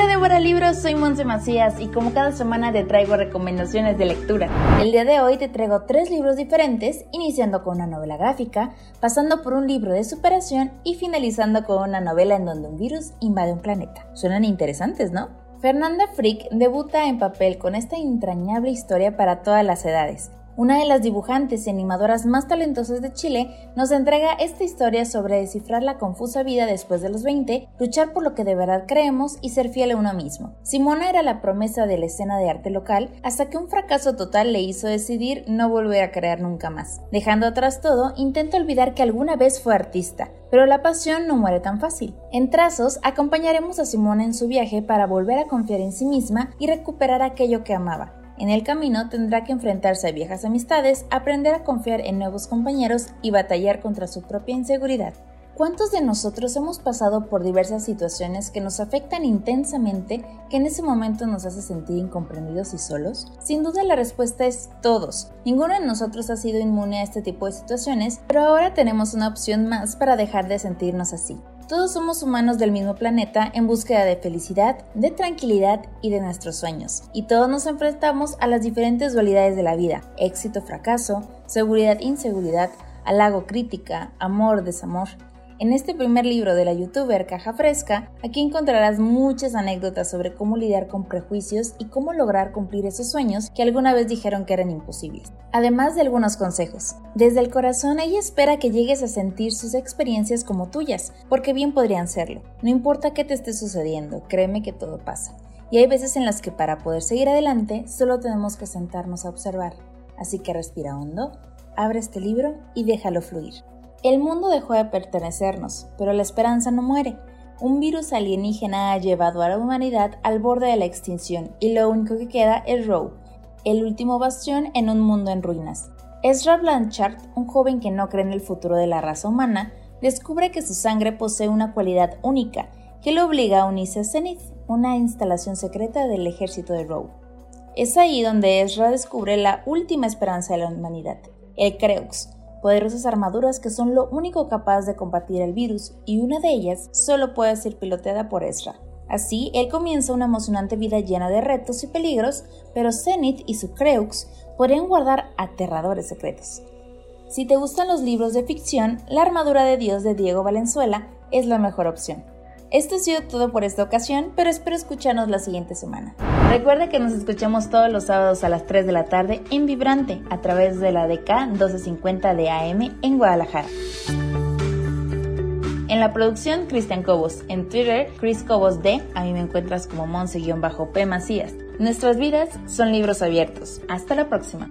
Hola Débora Libros, soy Monse Macías y como cada semana te traigo recomendaciones de lectura. El día de hoy te traigo tres libros diferentes, iniciando con una novela gráfica, pasando por un libro de superación y finalizando con una novela en donde un virus invade un planeta. Suenan interesantes, ¿no? Fernanda Frick debuta en papel con esta entrañable historia para todas las edades, una de las dibujantes y animadoras más talentosas de Chile, nos entrega esta historia sobre descifrar la confusa vida después de los 20, luchar por lo que de verdad creemos y ser fiel a uno mismo. Simona era la promesa de la escena de arte local hasta que un fracaso total le hizo decidir no volver a crear nunca más. Dejando atrás todo, intenta olvidar que alguna vez fue artista, pero la pasión no muere tan fácil. En Trazos acompañaremos a Simona en su viaje para volver a confiar en sí misma y recuperar aquello que amaba en el camino tendrá que enfrentarse a viejas amistades, aprender a confiar en nuevos compañeros y batallar contra su propia inseguridad. ¿Cuántos de nosotros hemos pasado por diversas situaciones que nos afectan intensamente que en ese momento nos hace sentir incomprendidos y solos? Sin duda la respuesta es todos. Ninguno de nosotros ha sido inmune a este tipo de situaciones, pero ahora tenemos una opción más para dejar de sentirnos así. Todos somos humanos del mismo planeta en búsqueda de felicidad, de tranquilidad y de nuestros sueños. Y todos nos enfrentamos a las diferentes dualidades de la vida, éxito, fracaso, seguridad, inseguridad, halago, crítica, amor, desamor. En este primer libro de la youtuber Caja Fresca, aquí encontrarás muchas anécdotas sobre cómo lidiar con prejuicios y cómo lograr cumplir esos sueños que alguna vez dijeron que eran imposibles. Además de algunos consejos. Desde el corazón ella espera que llegues a sentir sus experiencias como tuyas, porque bien podrían serlo. No importa qué te esté sucediendo, créeme que todo pasa. Y hay veces en las que para poder seguir adelante solo tenemos que sentarnos a observar. Así que respira hondo, abre este libro y déjalo fluir. El mundo dejó de pertenecernos, pero la esperanza no muere. Un virus alienígena ha llevado a la humanidad al borde de la extinción y lo único que queda es Roe, el último bastión en un mundo en ruinas. Ezra Blanchard, un joven que no cree en el futuro de la raza humana, descubre que su sangre posee una cualidad única que lo obliga a unirse a Zenith, una instalación secreta del ejército de Roe. Es ahí donde Ezra descubre la última esperanza de la humanidad, el Creux, poderosas armaduras que son lo único capaz de combatir el virus y una de ellas solo puede ser piloteada por Ezra. Así, él comienza una emocionante vida llena de retos y peligros, pero Zenith y su Creux podrían guardar aterradores secretos. Si te gustan los libros de ficción, La armadura de Dios de Diego Valenzuela es la mejor opción. Esto ha sido todo por esta ocasión, pero espero escucharnos la siguiente semana. Recuerda que nos escuchamos todos los sábados a las 3 de la tarde en Vibrante a través de la DK 1250 de AM en Guadalajara. En la producción, Cristian Cobos. En Twitter, Chris Cobos D. A mí me encuentras como Monse-P Macías. Nuestras vidas son libros abiertos. Hasta la próxima.